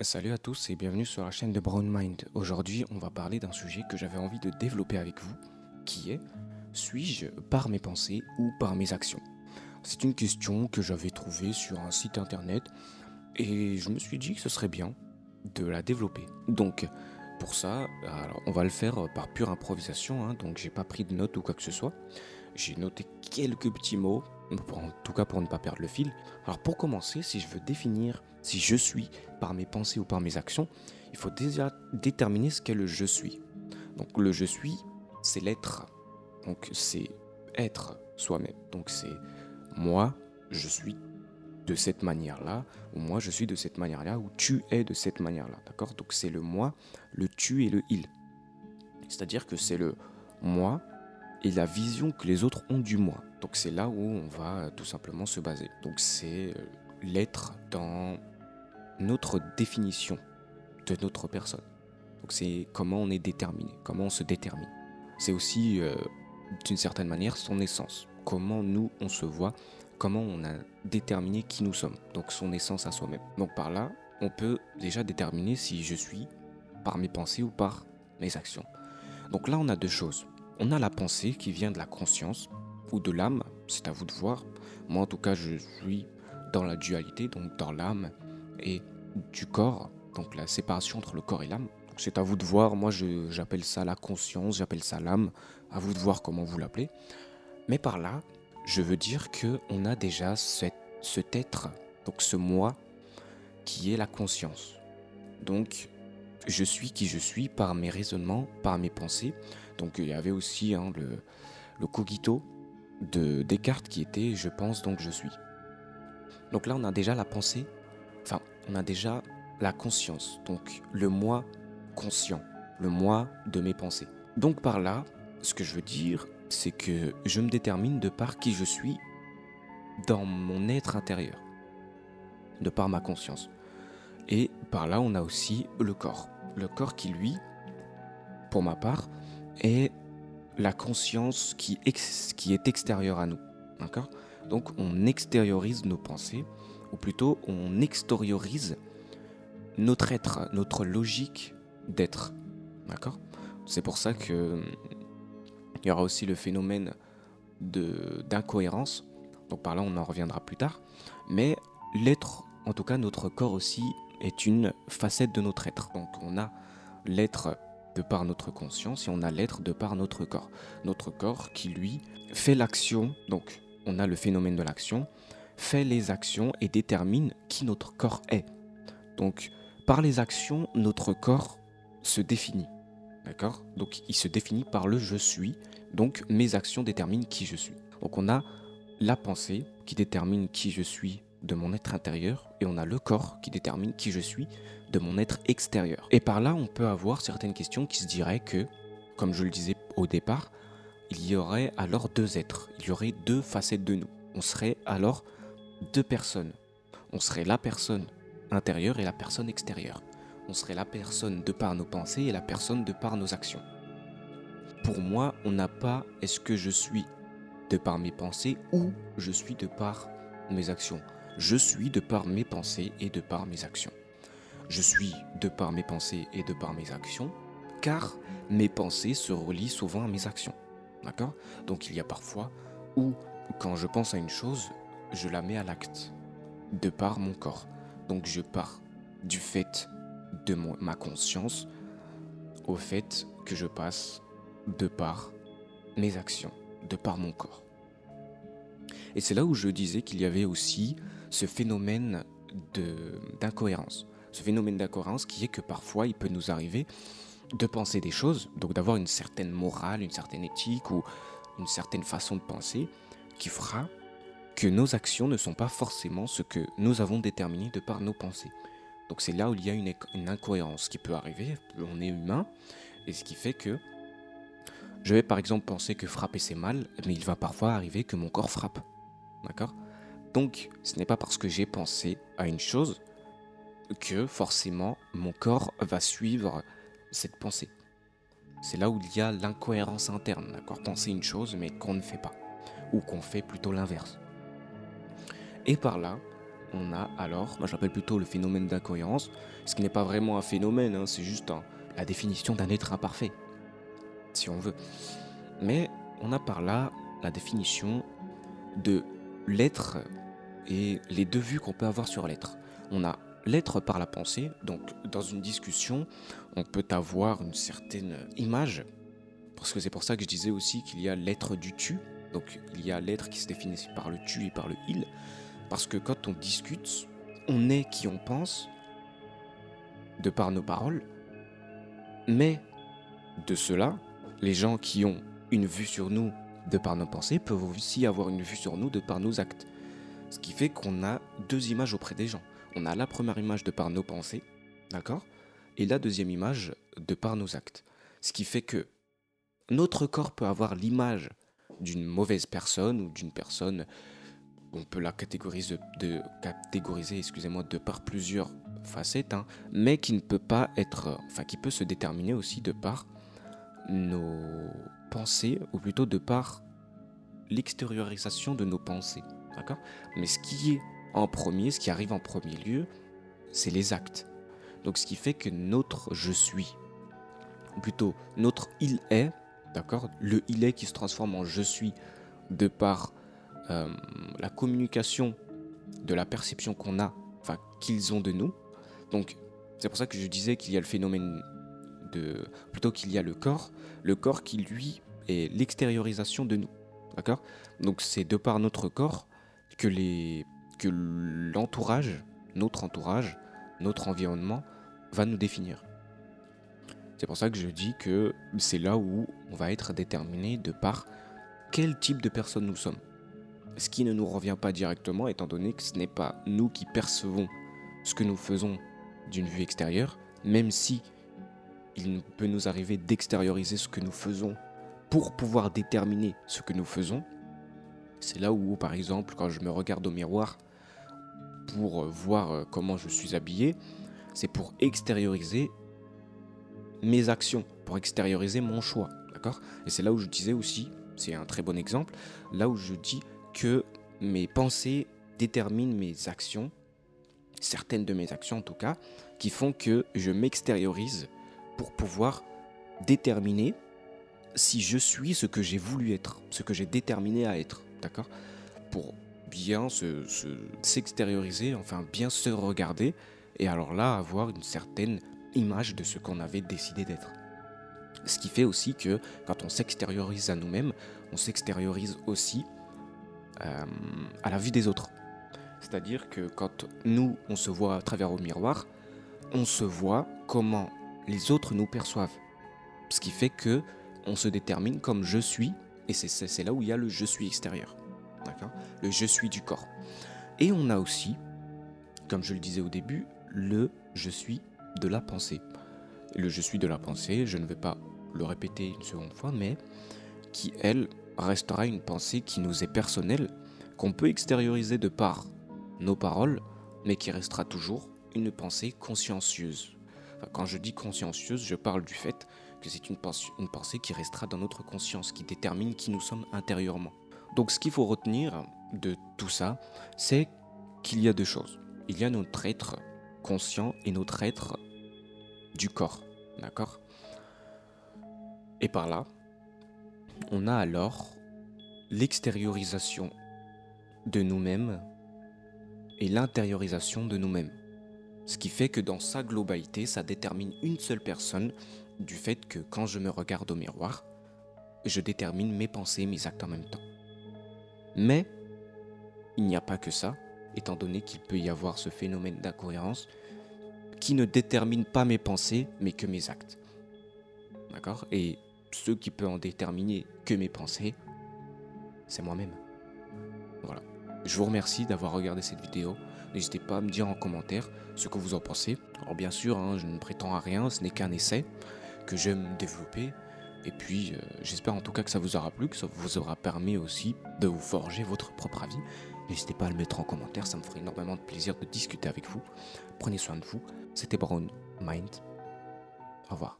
Salut à tous et bienvenue sur la chaîne de Brown Mind. Aujourd'hui, on va parler d'un sujet que j'avais envie de développer avec vous, qui est suis-je par mes pensées ou par mes actions? C'est une question que j'avais trouvée sur un site internet et je me suis dit que ce serait bien de la développer. Donc, pour ça, alors on va le faire par pure improvisation, hein, donc j'ai pas pris de notes ou quoi que ce soit. J'ai noté quelques petits mots, en tout cas pour ne pas perdre le fil. Alors pour commencer, si je veux définir si je suis par mes pensées ou par mes actions, il faut déjà déterminer ce qu'est le je suis. Donc le je suis, c'est l'être. Donc c'est être soi-même. Donc c'est moi, je suis de cette manière-là, ou moi je suis de cette manière-là, ou tu es de cette manière-là. D'accord? Donc c'est le moi, le tu et le il. C'est-à-dire que c'est le moi et la vision que les autres ont du moi. Donc c'est là où on va tout simplement se baser. Donc c'est euh, l'être dans notre définition de notre personne. Donc c'est comment on est déterminé, comment on se détermine. C'est aussi euh, d'une certaine manière son essence, comment nous on se voit, comment on a déterminé qui nous sommes, donc son essence à soi-même. Donc par là, on peut déjà déterminer si je suis par mes pensées ou par mes actions. Donc là, on a deux choses. On a la pensée qui vient de la conscience ou de l'âme, c'est à vous de voir. Moi, en tout cas, je suis dans la dualité, donc dans l'âme et du corps, donc la séparation entre le corps et l'âme. C'est à vous de voir, moi j'appelle ça la conscience, j'appelle ça l'âme, à vous de voir comment vous l'appelez. Mais par là, je veux dire que on a déjà cet, cet être, donc ce moi, qui est la conscience. Donc, je suis qui je suis par mes raisonnements, par mes pensées. Donc, il y avait aussi hein, le, le cogito de Descartes qui était je pense donc je suis. Donc là, on a déjà la pensée, enfin, on a déjà la conscience, donc le moi conscient, le moi de mes pensées. Donc par là, ce que je veux dire, c'est que je me détermine de par qui je suis dans mon être intérieur, de par ma conscience. Et par là, on a aussi le corps. Le corps qui, lui, pour ma part, est la conscience qui, est extérieure à nous. Donc on extériorise nos pensées, ou plutôt on extériorise notre être, notre logique d'être. D'accord? C'est pour ça que il y aura aussi le phénomène d'incohérence. Donc par là, on en reviendra plus tard. Mais l'être, en tout cas notre corps aussi, est une facette de notre être. Donc on a l'être par notre conscience et on a l'être de par notre corps. Notre corps qui, lui, fait l'action. Donc on a le phénomène de l'action, fait les actions et détermine qui notre corps est. Donc par les actions, notre corps se définit. D'accord? Donc il se définit par le je suis. Donc mes actions déterminent qui je suis. Donc on a la pensée qui détermine qui je suis de mon être intérieur et on a le corps qui détermine qui je suis de mon être extérieur. Et par là, on peut avoir certaines questions qui se diraient que, comme je le disais au départ, il y aurait alors deux êtres, il y aurait deux facettes de nous. On serait alors deux personnes. On serait la personne intérieure et la personne extérieure. On serait la personne de par nos pensées et la personne de par nos actions. Pour moi, on n'a pas est-ce que je suis de par mes pensées ou je suis de par mes actions. Je suis de par mes pensées et de par mes actions. Je suis de par mes pensées et de par mes actions, car mes pensées se relient souvent à mes actions. D'accord? Donc il y a parfois où, quand je pense à une chose, je la mets à l'acte, de par mon corps. Donc je pars du fait de ma conscience au fait que je passe de par mes actions, de par mon corps. Et c'est là où je disais qu'il y avait aussi ce phénomène d'incohérence. Ce phénomène d'incohérence qui est que parfois il peut nous arriver de penser des choses, donc d'avoir une certaine morale, une certaine éthique ou une certaine façon de penser qui fera que nos actions ne sont pas forcément ce que nous avons déterminé de par nos pensées. Donc c'est là où il y a une, une, incohérence qui peut arriver, on est humain, et ce qui fait que je vais par exemple penser que frapper c'est mal, mais il va parfois arriver que mon corps frappe. D'accord? Donc ce n'est pas parce que j'ai pensé à une chose que forcément mon corps va suivre cette pensée. C'est là où il y a l'incohérence interne, d'accord Penser une chose mais qu'on ne fait pas, ou qu'on fait plutôt l'inverse. Et par là, on a alors, moi j'appelle plutôt le phénomène d'incohérence, ce qui n'est pas vraiment un phénomène, hein, c'est juste la définition d'un être imparfait, si on veut. Mais on a par là la définition de l'être et les deux vues qu'on peut avoir sur l'être. On a l'être par la pensée, donc dans une discussion, on peut avoir une certaine image, parce que c'est pour ça que je disais aussi qu'il y a l'être du tu, donc il y a l'être qui se définit par le tu et par le il, parce que quand on discute, on est qui on pense, de par nos paroles, mais de cela, les gens qui ont une vue sur nous de par nos pensées peuvent aussi avoir une vue sur nous de par nos actes. Ce qui fait qu'on a deux images auprès des gens. On a la première image de par nos pensées, d'accord? Et la deuxième image de par nos actes. Ce qui fait que notre corps peut avoir l'image d'une mauvaise personne ou d'une personne, on peut la catégoriser, de, excusez-moi, de par plusieurs facettes, hein, mais qui ne peut pas être, enfin qui peut se déterminer aussi de par nos pensées, ou plutôt de par l'extériorisation de nos pensées. D'accord? Mais ce qui est en premier, ce qui arrive en premier lieu, c'est les actes. Donc ce qui fait que notre je suis, ou plutôt notre il est, d'accord? Le il est qui se transforme en je suis de par euh, la communication de la perception qu'on a, enfin qu'ils ont de nous. Donc c'est pour ça que je disais qu'il y a le phénomène plutôt qu'il y a le corps, le corps qui lui est l'extériorisation de nous, d'accord? Donc c'est de par notre corps que les que l'entourage, notre entourage, notre environnement va nous définir. C'est pour ça que je dis que c'est là où on va être déterminé de par quel type de personne nous sommes. Ce qui ne nous revient pas directement étant donné que ce n'est pas nous qui percevons ce que nous faisons d'une vue extérieure, même si il peut nous arriver d'extérioriser ce que nous faisons pour pouvoir déterminer ce que nous faisons. C'est là où, par exemple, quand je me regarde au miroir, pour voir euh, comment je suis habillé, c'est pour extérioriser mes actions, pour extérioriser mon choix. D'accord? Et c'est là où je disais aussi, c'est un très bon exemple, là où je dis que mes pensées déterminent mes actions, certaines de mes actions en tout cas, qui font que je m'extériorise pour pouvoir déterminer si je suis ce que j'ai voulu être, ce que j'ai déterminé à être. D'accord? Pour bien s'extérioriser, enfin bien se regarder, et alors là avoir une certaine image de ce qu'on avait décidé d'être. Ce qui fait aussi que quand on s'extériorise à nous-mêmes, on s'extériorise aussi euh, à la vue des autres. C'est-à-dire que quand nous, on se voit à travers au miroir, on se voit comment les autres nous perçoivent. Ce qui fait que on se détermine comme je suis, et c'est là où il y a le je suis extérieur. Le je suis du corps. Et on a aussi, comme je le disais au début, le je suis de la pensée. Le je suis de la pensée, je ne vais pas le répéter une seconde fois, mais qui, elle, restera une pensée qui nous est personnelle, qu'on peut extérioriser de par nos paroles, mais qui restera toujours une pensée consciencieuse. Quand je dis consciencieuse, je parle du fait que c'est une, une pensée qui restera dans notre conscience, qui détermine qui nous sommes intérieurement. Donc ce qu'il faut retenir de tout ça, c'est qu'il y a deux choses. Il y a notre être conscient et notre être du corps. D'accord? Et par là, on a alors l'extériorisation de nous-mêmes et l'intériorisation de nous-mêmes. Ce qui fait que dans sa globalité, ça détermine une seule personne du fait que quand je me regarde au miroir, je détermine mes pensées, mes actes en même temps. Mais il n'y a pas que ça, étant donné qu'il peut y avoir ce phénomène d'incohérence qui ne détermine pas mes pensées, mais que mes actes. D'accord? Et ce qui peut en déterminer que mes pensées, c'est moi-même. Voilà. Je vous remercie d'avoir regardé cette vidéo. N'hésitez pas à me dire en commentaire ce que vous en pensez. Alors bien sûr, hein, je ne prétends à rien, ce n'est qu'un essai que j'aime développer et puis, euh, j'espère en tout cas que ça vous aura plu, que ça vous aura permis aussi de vous forger votre propre avis. N'hésitez pas à le mettre en commentaire, ça me ferait énormément de plaisir de discuter avec vous. Prenez soin de vous. C'était Brown Mind. Au revoir.